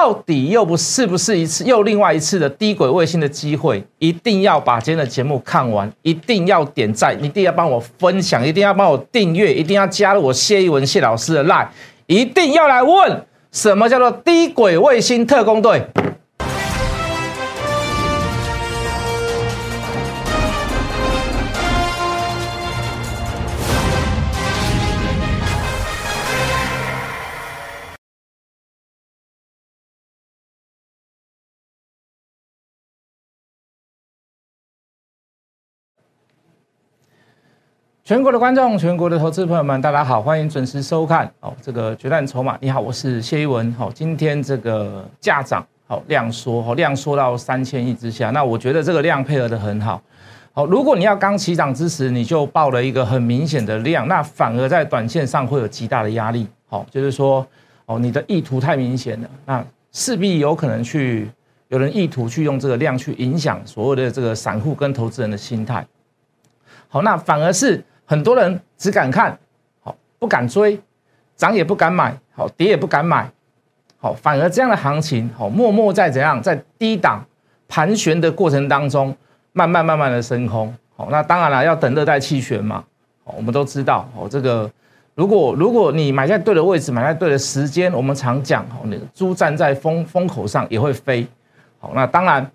到底又不是不是一次又另外一次的低轨卫星的机会？一定要把今天的节目看完，一定要点赞，一定要帮我分享，一定要帮我订阅，一定要加入我谢一文谢老师的 line，一定要来问什么叫做低轨卫星特工队。全国的观众，全国的投资朋友们，大家好，欢迎准时收看哦。这个决战筹码，你好，我是谢一文。好，今天这个价涨，好量缩，好量缩到三千亿之下。那我觉得这个量配合的很好。好，如果你要刚起涨之时，你就报了一个很明显的量，那反而在短线上会有极大的压力。好，就是说，哦，你的意图太明显了，那势必有可能去有人意图去用这个量去影响所有的这个散户跟投资人的心态。好，那反而是。很多人只敢看，好不敢追，涨也不敢买，好跌也不敢买，好反而这样的行情，好默默在怎样在低档盘旋的过程当中，慢慢慢慢的升空，好那当然了，要等热带气旋嘛，好我们都知道，好这个如果如果你买在对的位置，买在对的时间，我们常讲，好那个猪站在风风口上也会飞，好那当然，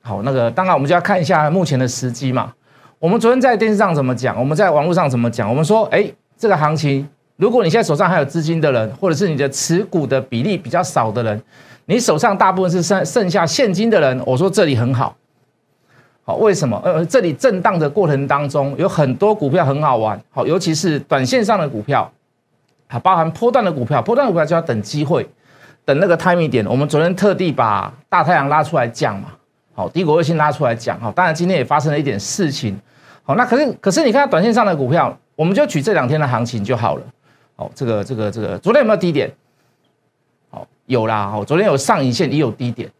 好那个当然我们就要看一下目前的时机嘛。我们昨天在电视上怎么讲？我们在网络上怎么讲？我们说，哎，这个行情，如果你现在手上还有资金的人，或者是你的持股的比例比较少的人，你手上大部分是剩剩下现金的人，我说这里很好。好，为什么？呃，这里震荡的过程当中，有很多股票很好玩。好，尤其是短线上的股票，还包含波段的股票，波段的股票就要等机会，等那个 timing 点。我们昨天特地把大太阳拉出来讲嘛，好，低国卫星拉出来讲。好，当然今天也发生了一点事情。好，那可是可是你看短线上的股票，我们就取这两天的行情就好了。好，这个这个这个，昨天有没有低点？好，有啦。好，昨天有上影线，也有低点，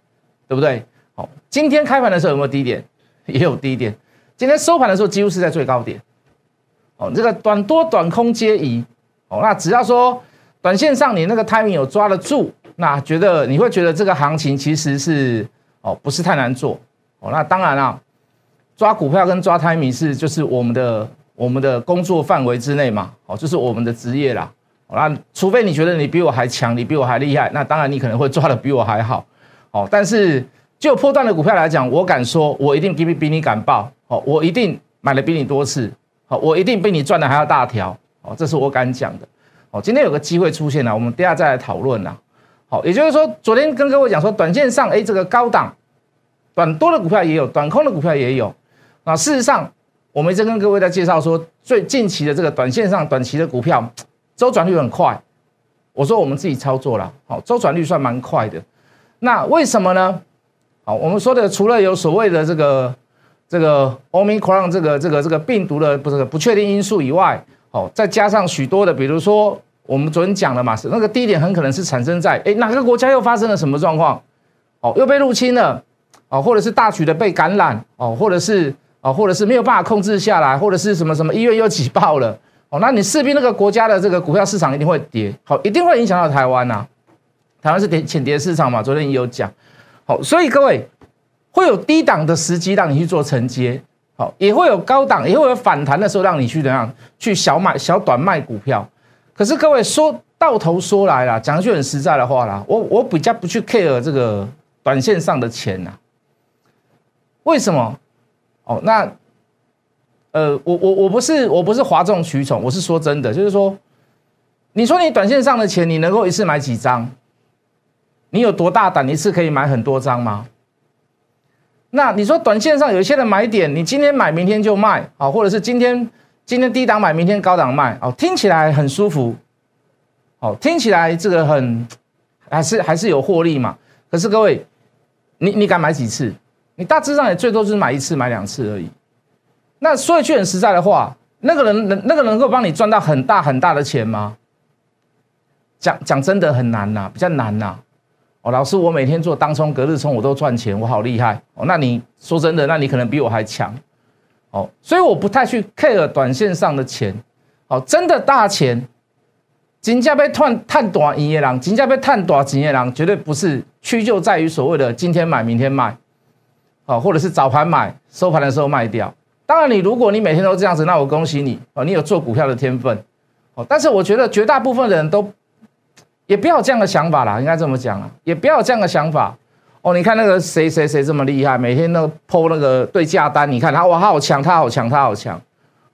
对不对？好，今天开盘的时候有没有低点？也有低点。今天收盘的时候几乎是在最高点。哦，这个短多短空皆宜。哦，那只要说短线上你那个 timing 有抓得住，那觉得你会觉得这个行情其实是哦不是太难做。哦，那当然了。抓股票跟抓胎米是就是我们的我们的工作范围之内嘛，哦，就是我们的职业啦。那除非你觉得你比我还强，你比我还厉害，那当然你可能会抓的比我还好，哦。但是就破断的股票来讲，我敢说，我一定比比你敢报，哦，我一定买的比你多次，哦，我一定比你赚的还要大条，哦，这是我敢讲的，哦。今天有个机会出现了，我们等下再来讨论啦。好，也就是说，昨天跟各位讲说，短线上，哎，这个高档短多的股票也有，短空的股票也有。那事实上，我们一直跟各位在介绍说，最近期的这个短线上短期的股票，周转率很快。我说我们自己操作了，好，周转率算蛮快的。那为什么呢？好，我们说的除了有所谓的这个这个 Omicron 这个这个这个病毒的不是不确定因素以外，好，再加上许多的，比如说我们昨天讲了嘛，是那个低点很可能是产生在哎哪个国家又发生了什么状况？哦，又被入侵了，哦，或者是大举的被感染，哦，或者是。哦，或者是没有办法控制下来，或者是什么什么医院又挤爆了，哦，那你势必那个国家的这个股票市场一定会跌，好，一定会影响到台湾呐。台湾是跌浅跌市场嘛，昨天也有讲，好，所以各位会有低档的时机让你去做承接，好，也会有高档，也会有反弹的时候让你去怎样去小买小短卖股票。可是各位说到头说来了，讲句很实在的话啦，我我比较不去 care 这个短线上的钱呐，为什么？哦，那，呃，我我我不是我不是哗众取宠，我是说真的，就是说，你说你短线上的钱，你能够一次买几张？你有多大胆，一次可以买很多张吗？那你说短线上有一些的买点，你今天买，明天就卖，啊，或者是今天今天低档买，明天高档卖，哦，听起来很舒服，哦，听起来这个很还是还是有获利嘛？可是各位，你你敢买几次？你大致上也最多就是买一次、买两次而已。那说一句很实在的话，那个人能那个能够帮你赚到很大很大的钱吗？讲讲真的很难呐，比较难呐。哦，老师，我每天做当冲、隔日冲，我都赚钱，我好厉害哦。那你说真的，那你可能比我还强哦。所以我不太去 care 短线上的钱哦，真的大钱金价被探探短一夜郎，金价被探短几夜郎，绝对不是屈就在于所谓的今天买明天卖，哦，或者是早盘买收盘的时候卖掉。当然，你如果你每天都这样子，那我恭喜你哦，你有做股票的天分哦。但是我觉得绝大部分的人都也不要这样的想法啦，应该这么讲啊，也不要这样的想法哦。你看那个谁谁谁这么厉害，每天都抛那个对价单，你看他哇，他好强，他好强，他好强。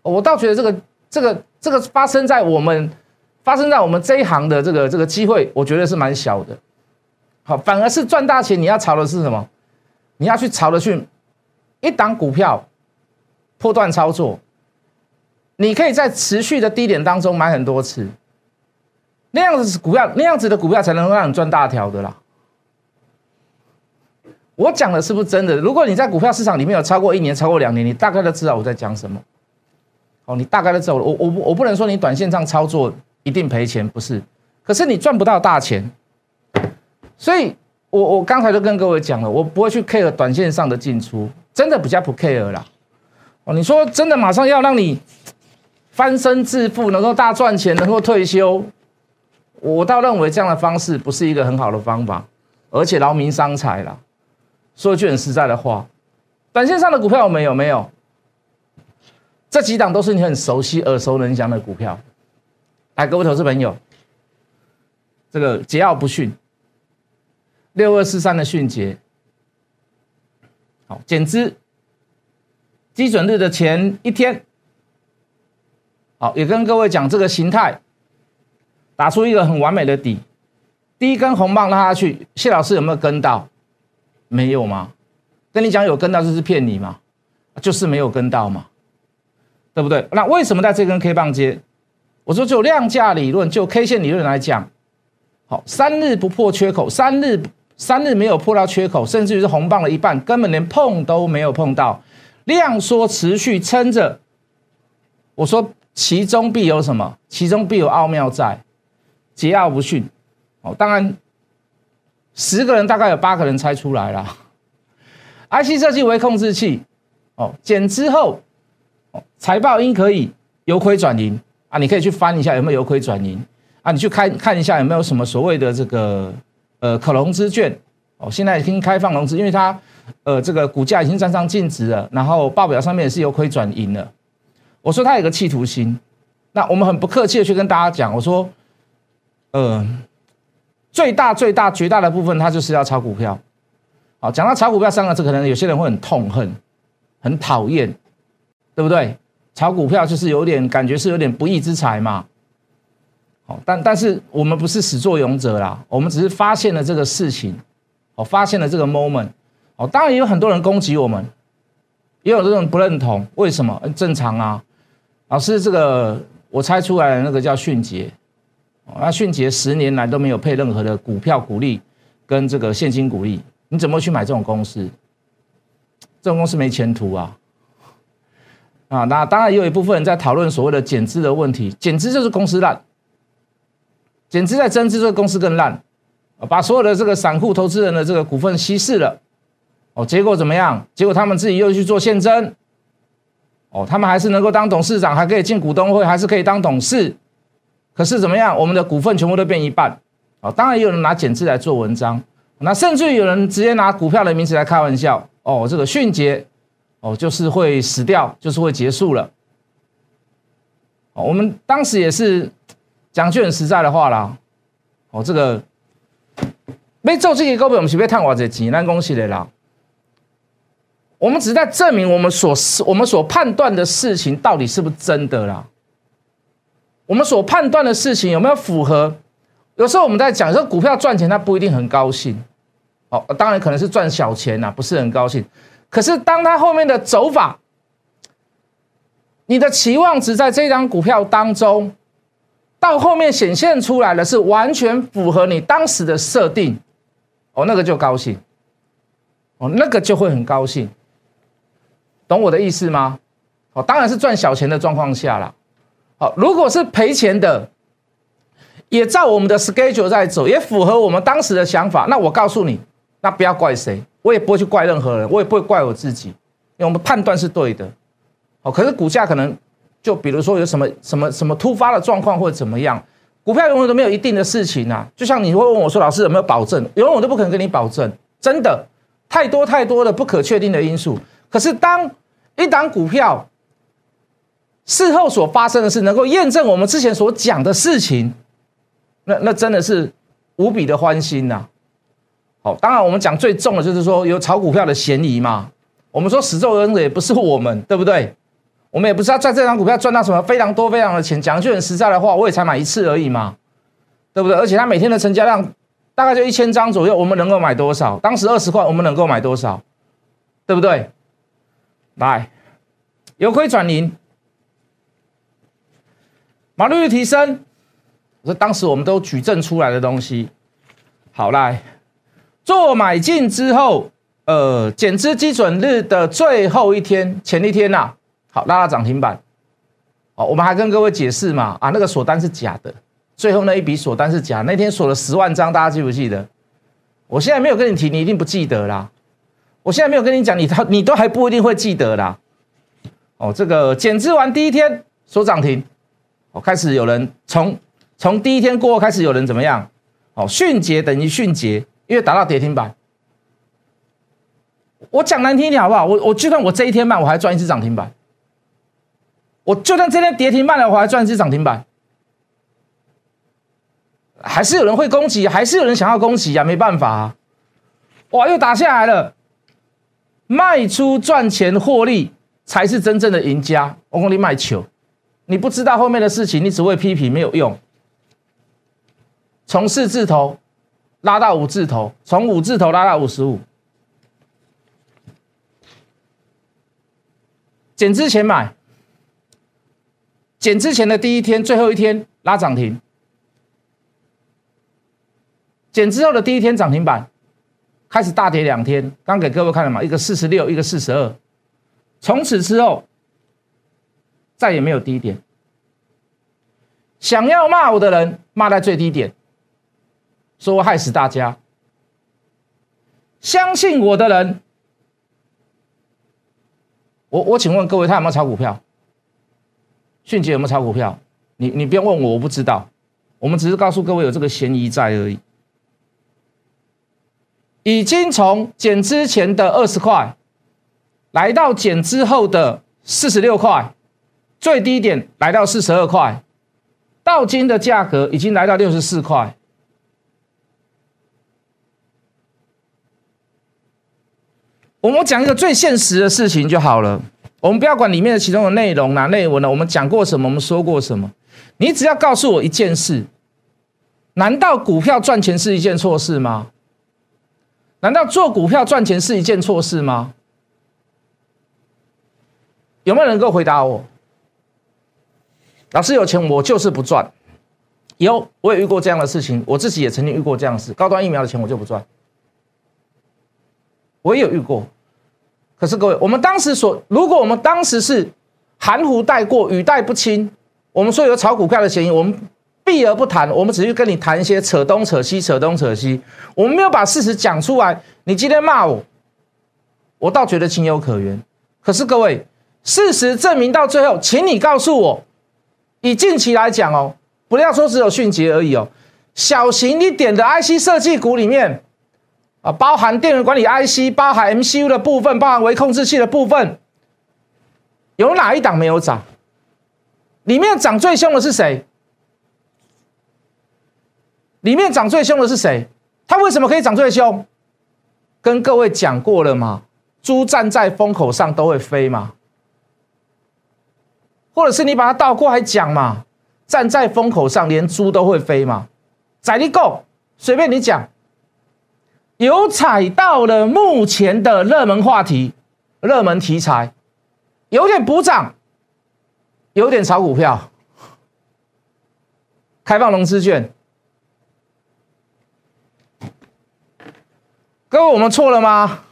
我倒觉得这个这个这个发生在我们发生在我们这一行的这个这个机会，我觉得是蛮小的。好，反而是赚大钱，你要炒的是什么？你要去炒的去一档股票。破断操作，你可以在持续的低点当中买很多次，那样子股票，那样子的股票才能让你赚大条的啦。我讲的是不是真的？如果你在股票市场里面有超过一年、超过两年，你大概都知道我在讲什么。哦，你大概都知道。我我我不能说你短线上操作一定赔钱，不是。可是你赚不到大钱，所以我我刚才都跟各位讲了，我不会去 care 短线上的进出，真的比较不 care 啦。哦，你说真的，马上要让你翻身致富，能够大赚钱，能够退休，我倒认为这样的方式不是一个很好的方法，而且劳民伤财了。说一句很实在的话，短线上的股票有没有？没有。这几档都是你很熟悉、耳熟能详的股票。来，各位投资朋友，这个桀骜不驯，六二四三的迅捷，好，减资。基准日的前一天，好，也跟各位讲这个形态，打出一个很完美的底，第一根红棒拉下去，谢老师有没有跟到？没有吗？跟你讲有跟到就是骗你嘛，就是没有跟到嘛，对不对？那为什么在这根 K 棒接？我说就量价理论，就 K 线理论来讲，好，三日不破缺口，三日三日没有破到缺口，甚至于是红棒的一半，根本连碰都没有碰到。量缩持续撑着，我说其中必有什么？其中必有奥妙在，桀骜不驯。哦，当然，十个人大概有八个人猜出来了。IC 设计为控制器，哦，减之后，哦，财报应可以由亏转盈啊！你可以去翻一下有没有由亏转盈啊？你去看看一下有没有什么所谓的这个呃可融资券哦？现在已经开放融资，因为它。呃，这个股价已经站上净值了，然后报表上面也是由亏转盈了。我说它有个企图心，那我们很不客气的去跟大家讲，我说，呃，最大最大绝大的部分，他就是要炒股票。好，讲到炒股票三个字，可能有些人会很痛恨、很讨厌，对不对？炒股票就是有点感觉是有点不义之财嘛。好，但但是我们不是始作俑者啦，我们只是发现了这个事情，哦，发现了这个 moment。哦，当然也有很多人攻击我们，也有这种不认同。为什么？正常啊，老师，这个我猜出来的那个叫迅捷，那迅捷十年来都没有配任何的股票股利跟这个现金股利，你怎么去买这种公司？这种公司没前途啊！啊，那当然也有一部分人在讨论所谓的减资的问题，减资就是公司烂，减资在增资，这个公司更烂，把所有的这个散户投资人的这个股份稀释了。哦，结果怎么样？结果他们自己又去做现增，哦，他们还是能够当董事长，还可以进股东会，还是可以当董事。可是怎么样？我们的股份全部都变一半。哦，当然也有人拿减资来做文章，那甚至有人直接拿股票的名字来开玩笑。哦，这个迅捷，哦，就是会死掉，就是会结束了。哦，我们当时也是讲句很实在的话啦。哦，这个没做这个股票，我们是被探我这钱，咱恭喜的啦。我们只是在证明我们所我们所判断的事情到底是不是真的啦。我们所判断的事情有没有符合？有时候我们在讲说股票赚钱，他不一定很高兴。哦，当然可能是赚小钱呐，不是很高兴。可是当他后面的走法，你的期望值在这张股票当中，到后面显现出来的是完全符合你当时的设定，哦，那个就高兴。哦，那个就会很高兴。懂我的意思吗？哦，当然是赚小钱的状况下了。如果是赔钱的，也照我们的 schedule 在走，也符合我们当时的想法。那我告诉你，那不要怪谁，我也不会去怪任何人，我也不会怪我自己，因为我们判断是对的。哦，可是股价可能就比如说有什么什么什么突发的状况或者怎么样，股票永远都没有一定的事情啊。就像你会问我说，老师有没有保证？永远我都不可能跟你保证，真的太多太多的不可确定的因素。可是当一档股票事后所发生的事，能够验证我们之前所讲的事情，那那真的是无比的欢心呐。好，当然我们讲最重的就是说有炒股票的嫌疑嘛。我们说始作俑者也不是我们，对不对？我们也不是要在这张股票赚到什么非常多非常的钱。讲句很实在的话，我也才买一次而已嘛，对不对？而且它每天的成交量大概就一千张左右，我们能够买多少？当时二十块，我们能够买多少？对不对？来，由亏转盈，毛利率提升，这当时我们都举证出来的东西。好，来做买进之后，呃，减资基准日的最后一天，前一天呐。好，拉拉涨停板。哦，我们还跟各位解释嘛，啊，那个锁单是假的，最后那一笔锁单是假，那天锁了十万张，大家记不记得？我现在没有跟你提，你一定不记得啦。我现在没有跟你讲，你他你都还不一定会记得啦。哦，这个减资完第一天锁涨停，哦，开始有人从从第一天过后开始有人怎么样？哦，迅捷等于迅捷，因为达到跌停板。我讲难听一点好不好？我我就算我这一天卖，我还赚一次涨停板。我就算这天跌停卖了，我还赚一只涨停板，还是有人会攻击，还是有人想要攻击呀？没办法，啊，哇，又打下来了，卖出赚钱获利才是真正的赢家。我跟你卖球，你不知道后面的事情，你只会批评没有用。从四字头拉到五字头，从五字头拉到五十五，减之前买。减之前的第一天、最后一天拉涨停，减之后的第一天涨停板，开始大跌两天。刚给各位看了嘛，一个四十六，一个四十二。从此之后再也没有低点。想要骂我的人骂在最低点，说我害死大家。相信我的人，我我请问各位，他有没有炒股票？迅捷有没有炒股票？你你不用问我，我不知道。我们只是告诉各位有这个嫌疑在而已。已经从减之前的二十块，来到减之后的四十六块，最低点来到四十二块，到金的价格已经来到六十四块。我们讲一个最现实的事情就好了。我们不要管里面的其中的内容啊、内文了，我们讲过什么，我们说过什么，你只要告诉我一件事：难道股票赚钱是一件错事吗？难道做股票赚钱是一件错事吗？有没有人能够回答我？老师有钱，我就是不赚。有，我也遇过这样的事情，我自己也曾经遇过这样的事。高端疫苗的钱我就不赚，我也有遇过。可是各位，我们当时所，如果我们当时是含糊带过、语带不清，我们说有炒股票的嫌疑，我们避而不谈，我们只是跟你谈一些扯东扯西、扯东扯西，我们没有把事实讲出来。你今天骂我，我倒觉得情有可原。可是各位，事实证明到最后，请你告诉我，以近期来讲哦，不要说只有迅捷而已哦，小型一点的 IC 设计股里面。啊，包含电源管理 IC，包含 MCU 的部分，包含微控制器的部分，有哪一档没有涨？里面涨最凶的是谁？里面涨最凶的是谁？它为什么可以涨最凶？跟各位讲过了嘛，猪站在风口上都会飞嘛，或者是你把它倒过来讲嘛，站在风口上连猪都会飞嘛，宰力够，随便你讲。有踩到了目前的热门话题、热门题材，有点补涨，有点炒股票，开放融资券。各位，我们错了吗？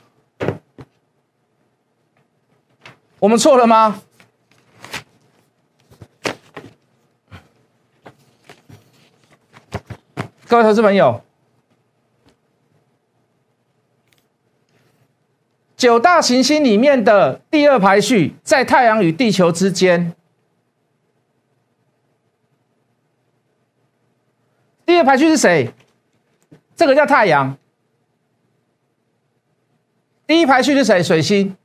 我们错了吗？各位投资朋友。九大行星里面的第二排序，在太阳与地球之间。第二排序是谁？这个叫太阳。第一排序是谁？水星。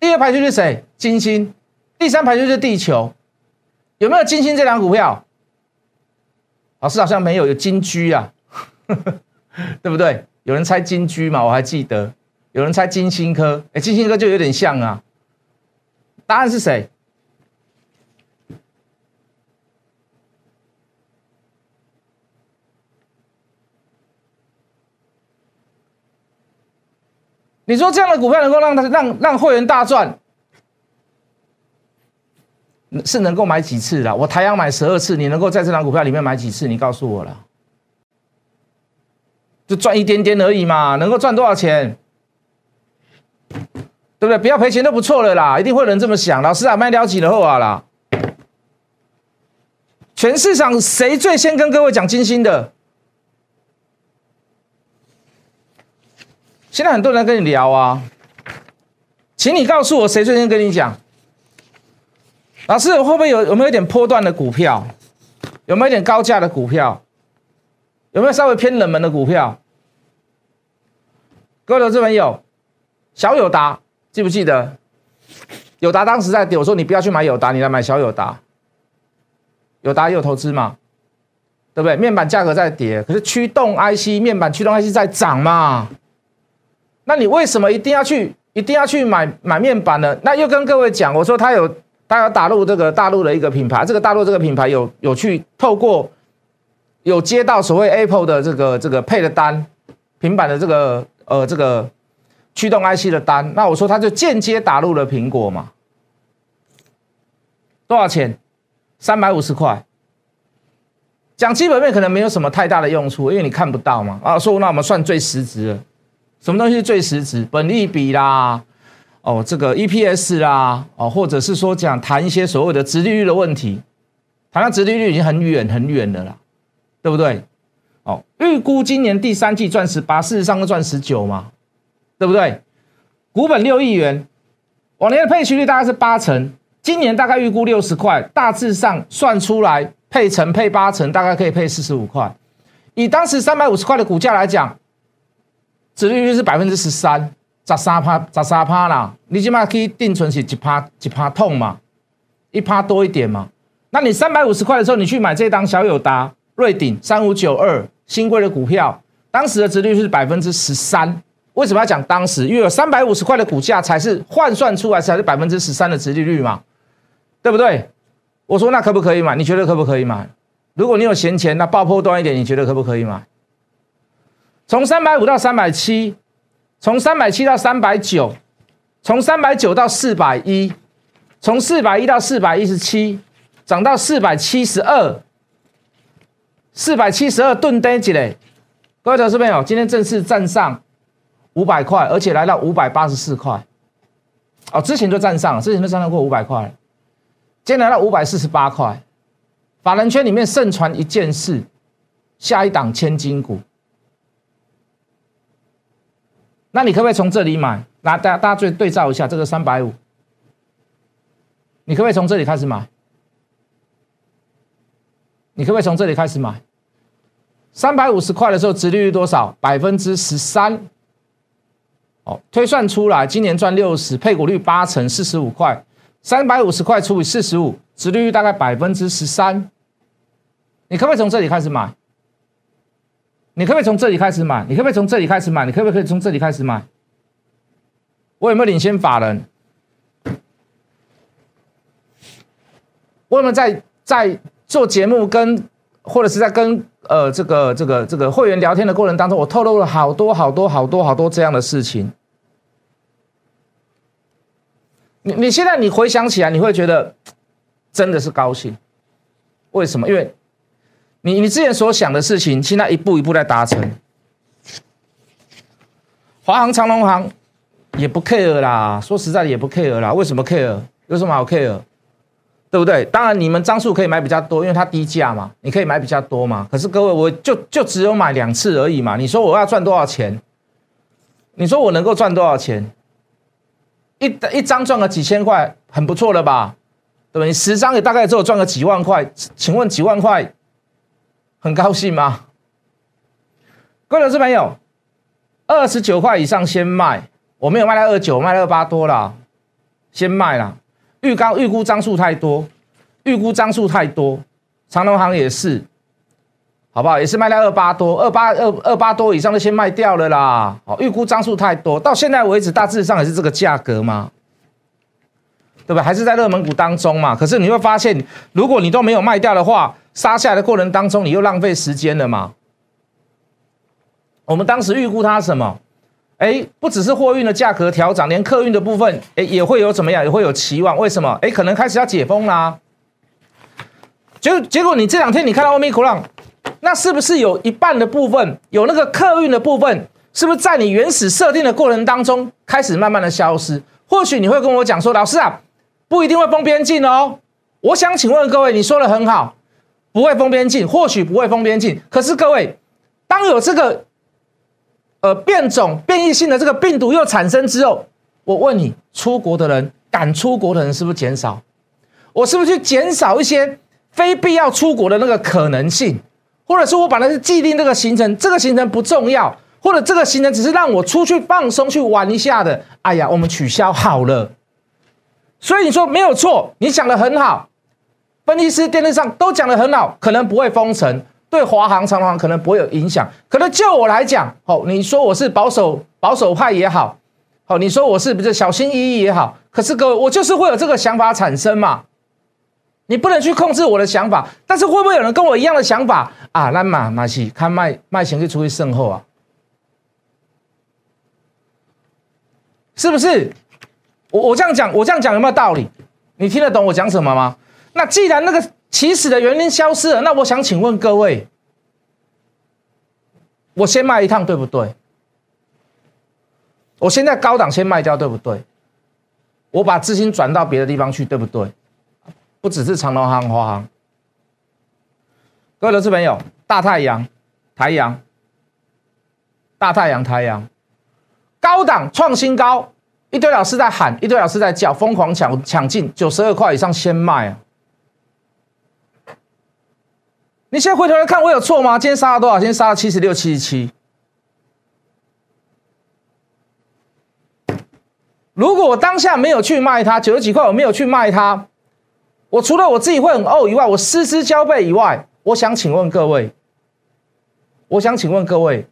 第二排序是谁？金星。第三排序是地球。有没有金星这张股票？老师好像没有，有金居啊，对不对？有人猜金居嘛？我还记得，有人猜金星科，哎，金星科就有点像啊。答案是谁？你说这样的股票能够让他让让会员大赚，是能够买几次的？我台阳买十二次，你能够在这张股票里面买几次？你告诉我了，就赚一点点而已嘛，能够赚多少钱？对不对？不要赔钱都不错了啦，一定会有人这么想。老师啊，卖掉几的后啊啦，全市场谁最先跟各位讲金星的？现在很多人跟你聊啊，请你告诉我谁最先跟你讲？老师会不会有有没有一点波段的股票？有没有一点高价的股票？有没有稍微偏冷门的股票？各位投资朋友，小友达记不记得？友达当时在跌，我说你不要去买友达，你来买小友达。友达有投资嘛？对不对？面板价格在跌，可是驱动 IC 面板驱动 IC 在涨嘛？那你为什么一定要去一定要去买买面板呢？那又跟各位讲，我说他有他有打入这个大陆的一个品牌，这个大陆这个品牌有有去透过有接到所谓 Apple 的这个这个配的单，平板的这个呃这个驱动 IC 的单，那我说他就间接打入了苹果嘛？多少钱？三百五十块。讲基本面可能没有什么太大的用处，因为你看不到嘛。啊，说那我们算最实质的。什么东西是最实质？本利比啦，哦，这个 EPS 啦，哦，或者是说讲谈一些所谓的殖利率的问题，谈到殖利率已经很远很远的啦，对不对？哦，预估今年第三季赚十八，事实上都赚十九嘛，对不对？股本六亿元，往年的配息率大概是八成，今年大概预估六十块，大致上算出来配成配八成，大概可以配四十五块。以当时三百五十块的股价来讲。殖利率是百分之十三，十三趴，十三趴啦。你起码可以定存是一趴，一趴痛嘛，一趴多一点嘛。那你三百五十块的时候，你去买这档小友达、瑞鼎三五九二新贵的股票，当时的殖率是百分之十三。为什么要讲当时？因为有三百五十块的股价才是换算出来才是百分之十三的殖利率嘛，对不对？我说那可不可以买？你觉得可不可以买？如果你有闲钱，那爆破多一点，你觉得可不可以买？从三百五到三百七，从三百七到三百九，从三百九到四百一，从四百一到四百一十七，涨到四百七十二，四百七十二吨跌几嘞？各位投资朋友，今天正式站上五百块，而且来到五百八十四块。哦，之前就站上，之前就站上过五百块，今天来到五百四十八块。法人圈里面盛传一件事，下一档千金股。那你可不可以从这里买？那大大家对对照一下，这个三百五，你可不可以从这里开始买？你可不可以从这里开始买？三百五十块的时候，值利率多少？百分之十三。哦，推算出来，今年赚六十，配股率八成，四十五块。三百五十块除以四十五，殖利率大概百分之十三。你可不可以从这里开始买？你可不可以从这里开始买？你可不可以从这里开始买？你可不可以从这里开始买？我有没有领先法人？我有没有在在做节目跟或者是在跟呃这个这个这个会员聊天的过程当中，我透露了好多好多好多好多这样的事情。你你现在你回想起来，你会觉得真的是高兴。为什么？因为。你你之前所想的事情，现在一步一步在达成。华航、长龙航也不 care 啦，说实在的也不 care 啦。为什么 care？有什么好 care？对不对？当然你们张数可以买比较多，因为它低价嘛，你可以买比较多嘛。可是各位，我就就只有买两次而已嘛。你说我要赚多少钱？你说我能够赚多少钱？一一张赚个几千块，很不错了吧？对不对？你十张也大概只有赚个几万块。请问几万块？很高兴吗？各位投资朋友，二十九块以上先卖，我没有卖到二九，卖到二八多了，先卖了。预高预估张数太多，预估张数太多，长隆行也是，好不好？也是卖到二八多，二八二二八多以上的先卖掉了啦。好，预估张数太多，到现在为止大致上也是这个价格吗？对吧？还是在热门股当中嘛？可是你会发现，如果你都没有卖掉的话，杀下来的过程当中，你又浪费时间了嘛？我们当时预估它什么？哎，不只是货运的价格调涨，连客运的部分，哎，也会有怎么样？也会有期望。为什么？哎，可能开始要解封啦。结结果，你这两天你看到欧米克朗，那是不是有一半的部分，有那个客运的部分，是不是在你原始设定的过程当中开始慢慢的消失？或许你会跟我讲说，老师啊，不一定会封边境哦。我想请问各位，你说的很好，不会封边境，或许不会封边境。可是各位，当有这个。呃，变种变异性的这个病毒又产生之后，我问你，出国的人敢出国的人是不是减少？我是不是去减少一些非必要出国的那个可能性？或者说我本来是既定这个行程，这个行程不重要，或者这个行程只是让我出去放松去玩一下的，哎呀，我们取消好了。所以你说没有错，你讲的很好，分析师电视上都讲的很好，可能不会封城。对华航、长航可能不会有影响，可能就我来讲，哦，你说我是保守保守派也好，好，你说我是不是小心翼翼也好，可是各位，我就是会有这个想法产生嘛。你不能去控制我的想法，但是会不会有人跟我一样的想法啊？那马马西看卖卖钱就出去胜后啊，是不是？我我这样讲，我这样讲有没有道理？你听得懂我讲什么吗？那既然那个。起始的原因消失了，那我想请问各位，我先卖一趟对不对？我现在高档先卖掉对不对？我把资金转到别的地方去对不对？不只是长隆行、华航，各位投资朋友，大太阳、太阳、大太阳、太阳，高档创新高，一堆老师在喊，一堆老师在叫，疯狂抢抢进九十二块以上先卖啊！你现在回头来看，我有错吗？今天杀了多少？今天杀了七十六、七十七。如果我当下没有去卖它九十几块，我没有去卖它，我除了我自己会很呕以外，我失之交臂以外，我想请问各位，我想请问各位，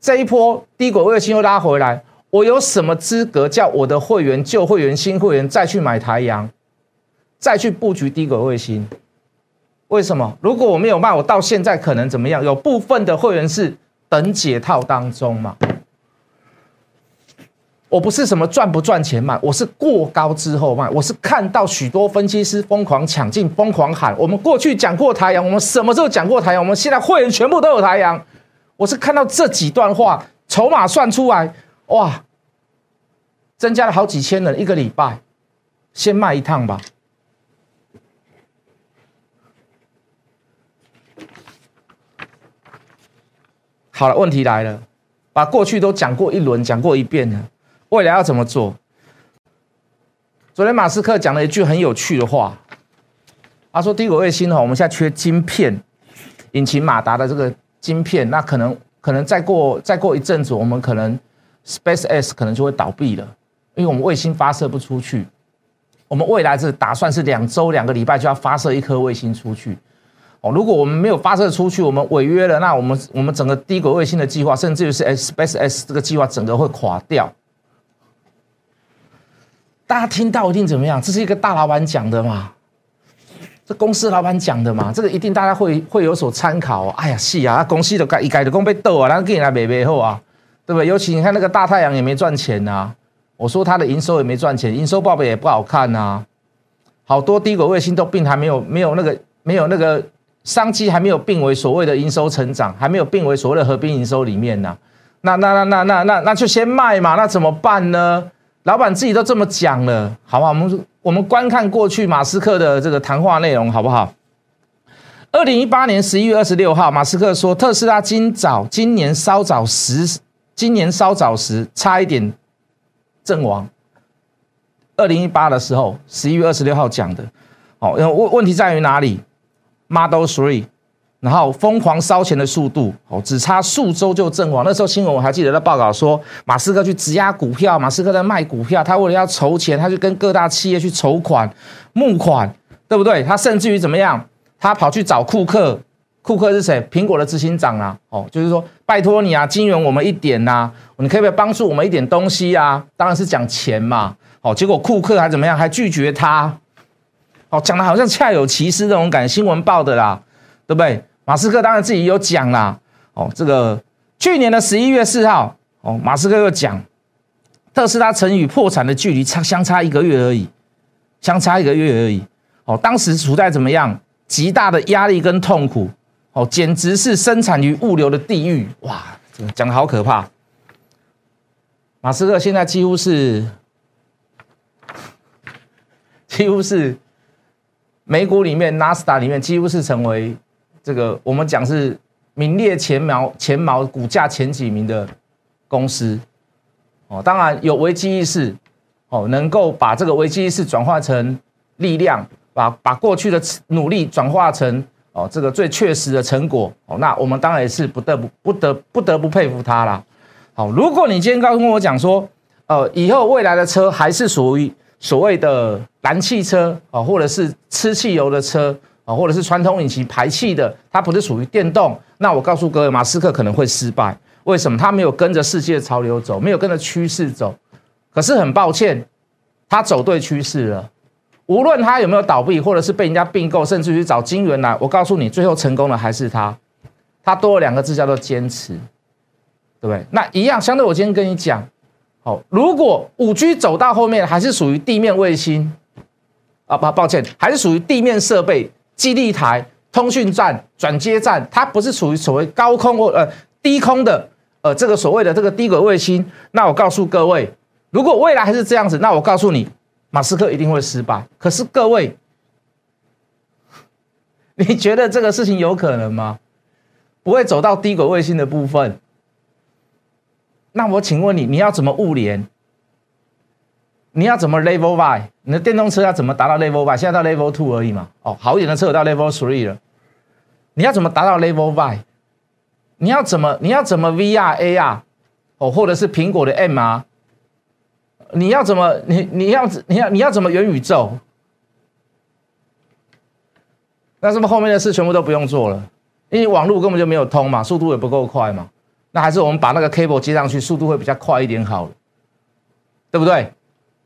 这一波低轨卫星又拉回来，我有什么资格叫我的会员、旧会员、新会员再去买台阳，再去布局低轨卫星？为什么？如果我没有卖，我到现在可能怎么样？有部分的会员是等解套当中嘛？我不是什么赚不赚钱卖，我是过高之后卖。我是看到许多分析师疯狂抢进、疯狂喊。我们过去讲过台阳，我们什么时候讲过台阳？我们现在会员全部都有台阳。我是看到这几段话，筹码算出来，哇，增加了好几千人一个礼拜，先卖一趟吧。好了，问题来了，把过去都讲过一轮，讲过一遍了，未来要怎么做？昨天马斯克讲了一句很有趣的话，他说：“低轨卫星哈，我们现在缺晶片，引擎马达的这个晶片，那可能可能再过再过一阵子，我们可能 Space X 可能就会倒闭了，因为我们卫星发射不出去。我们未来是打算是两周两个礼拜就要发射一颗卫星出去。”哦如果我们没有发射出去，我们违约了，那我们我们整个低轨卫星的计划，甚至于是 Space X 这个计划，整个会垮掉。大家听到一定怎么样？这是一个大老板讲的嘛？这公司老板讲的嘛？这个一定大家会会有所参考。哎呀，是啊，公司都改一改的工被斗啊，然后给你来买买后啊，对不对？尤其你看那个大太阳也没赚钱呐，我说它的营收也没赚钱，营收报表也不好看呐，好多低轨卫星都并还没有没有那个没有那个。商机还没有并为所谓的营收成长，还没有并为所谓的合并营收里面呢。那那那那那那那就先卖嘛。那怎么办呢？老板自己都这么讲了，好不好？我们我们观看过去马斯克的这个谈话内容，好不好？二零一八年十一月二十六号，马斯克说特斯拉今早今年稍早时，今年稍早时差一点阵亡。二零一八的时候，十一月二十六号讲的。哦，问问题在于哪里？Model Three 然后疯狂烧钱的速度，哦，只差数周就阵亡。那时候新闻我还记得在报道说，马斯克去质押股票，马斯克在卖股票，他为了要筹钱，他就跟各大企业去筹款、募款，对不对？他甚至于怎么样？他跑去找库克，库克是谁？苹果的执行长啊，哦，就是说拜托你啊，金援我们一点呐，你可不可以帮助我们一点东西啊？当然是讲钱嘛，哦，结果库克还怎么样？还拒绝他，哦，讲的好像恰有其事那种感，新闻报的啦，对不对？马斯克当然自己有讲啦，哦，这个去年的十一月四号，哦，马斯克又讲，特斯拉曾与破产的距离差相差一个月而已，相差一个月而已，哦，当时处在怎么样极大的压力跟痛苦，哦，简直是生产与物流的地狱，哇，讲的好可怕。马斯克现在几乎是，几乎是美股里面纳斯达里面几乎是成为。这个我们讲是名列前茅前茅股价前几名的公司，哦，当然有危机意识，哦，能够把这个危机意识转化成力量，把把过去的努力转化成哦这个最确实的成果，哦，那我们当然也是不得不不得不得不佩服他啦。好，如果你今天刚跟我讲说，呃，以后未来的车还是属于所谓的燃汽车啊，或者是吃汽油的车。啊，或者是传统引擎排气的，它不是属于电动。那我告诉各位，马斯克可能会失败。为什么？他没有跟着世界潮流走，没有跟着趋势走。可是很抱歉，他走对趋势了。无论他有没有倒闭，或者是被人家并购，甚至于找金元来，我告诉你，最后成功的还是他。他多了两个字叫做坚持，对不对？那一样，相对我今天跟你讲，好，如果五 G 走到后面还是属于地面卫星，啊，不，抱歉，还是属于地面设备。基地台、通讯站、转接站，它不是属于所谓高空或呃低空的，呃，这个所谓的这个低轨卫星。那我告诉各位，如果未来还是这样子，那我告诉你，马斯克一定会失败。可是各位，你觉得这个事情有可能吗？不会走到低轨卫星的部分？那我请问你，你要怎么物联？你要怎么 level by？你的电动车要怎么达到 level by？现在到 level two 而已嘛。哦，好一点的车有到 level three 了。你要怎么达到 level by？你要怎么？你要怎么 VR AR？哦，或者是苹果的 MR？你要怎么？你你要你要你要怎么元宇宙？那是不是后面的事全部都不用做了？因为网络根本就没有通嘛，速度也不够快嘛。那还是我们把那个 cable 接上去，速度会比较快一点好了，对不对？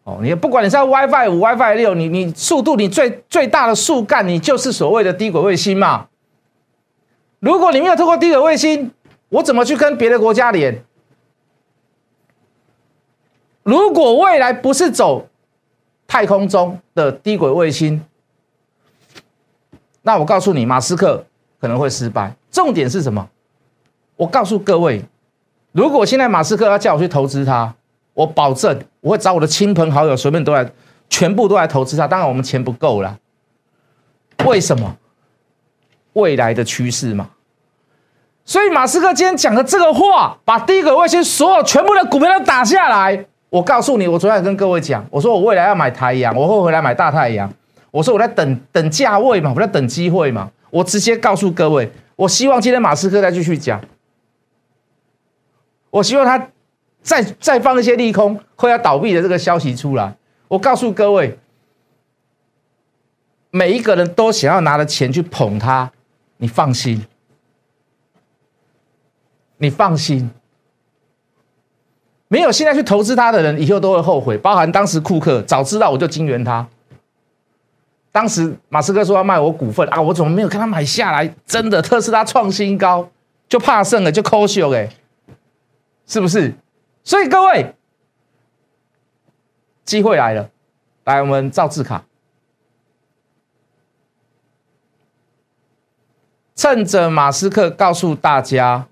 哦，你不管你在 WiFi 五、WiFi 六，你你速度你最最大的速干，你就是所谓的低轨卫星嘛。如果你没有透过低轨卫星，我怎么去跟别的国家连？如果未来不是走太空中的低轨卫星，那我告诉你，马斯克可能会失败。重点是什么？我告诉各位，如果现在马斯克要叫我去投资他。我保证，我会找我的亲朋好友，随便都来，全部都来投资它。当然，我们钱不够了。为什么？未来的趋势嘛。所以，马斯克今天讲的这个话，把第一个卫星所有全部的股票都打下来。我告诉你，我昨天跟各位讲，我说我未来要买太阳，我会回来买大太阳。我说我在等等价位嘛，我在等机会嘛。我直接告诉各位，我希望今天马斯克再继续讲。我希望他。再再放一些利空会要倒闭的这个消息出来，我告诉各位，每一个人都想要拿着钱去捧他，你放心，你放心，没有现在去投资他的人，以后都会后悔。包含当时库克，早知道我就金援他。当时马斯克说要卖我股份啊，我怎么没有看他买下来？真的特斯拉创新高，就怕剩了就抠秀哎，是不是？所以各位，机会来了，来我们造字卡，趁着马斯克告诉大家，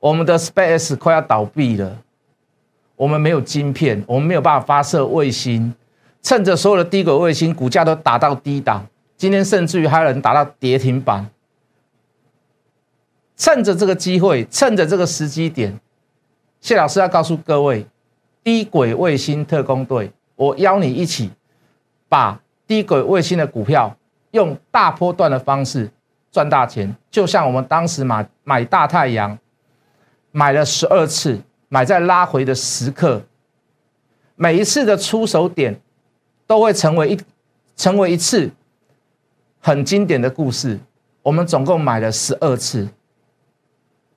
我们的 Space 快要倒闭了，我们没有晶片，我们没有办法发射卫星，趁着所有的低轨卫星股价都打到低档，今天甚至于还有人打到跌停板，趁着这个机会，趁着这个时机点。谢老师要告诉各位，低轨卫星特工队，我邀你一起把低轨卫星的股票用大波段的方式赚大钱。就像我们当时买买大太阳，买了十二次，买在拉回的时刻，每一次的出手点都会成为一成为一次很经典的故事。我们总共买了十二次。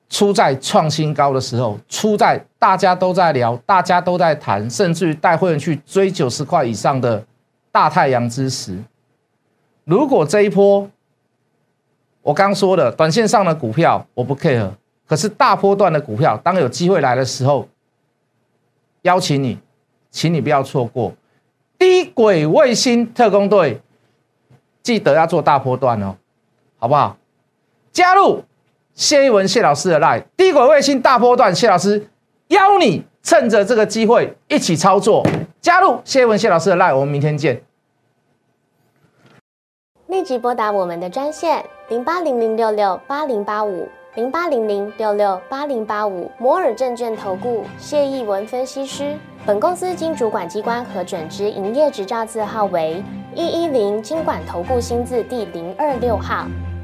出在创新高的时候，出在大家都在聊、大家都在谈，甚至于带会员去追九十块以上的大太阳之时，如果这一波我刚说的短线上的股票我不 care，可是大波段的股票，当有机会来的时候，邀请你，请你不要错过低轨卫星特工队，记得要做大波段哦，好不好？加入。谢一文谢老师的 line 低轨卫星大波段，谢老师邀你趁着这个机会一起操作，加入谢一文谢老师的 line，我们明天见。立即拨打我们的专线零八零零六六八零八五零八零零六六八零八五摩尔证券投顾谢一文分析师。本公司经主管机关核准之营业执照字号为一一零金管投顾新字第零二六号。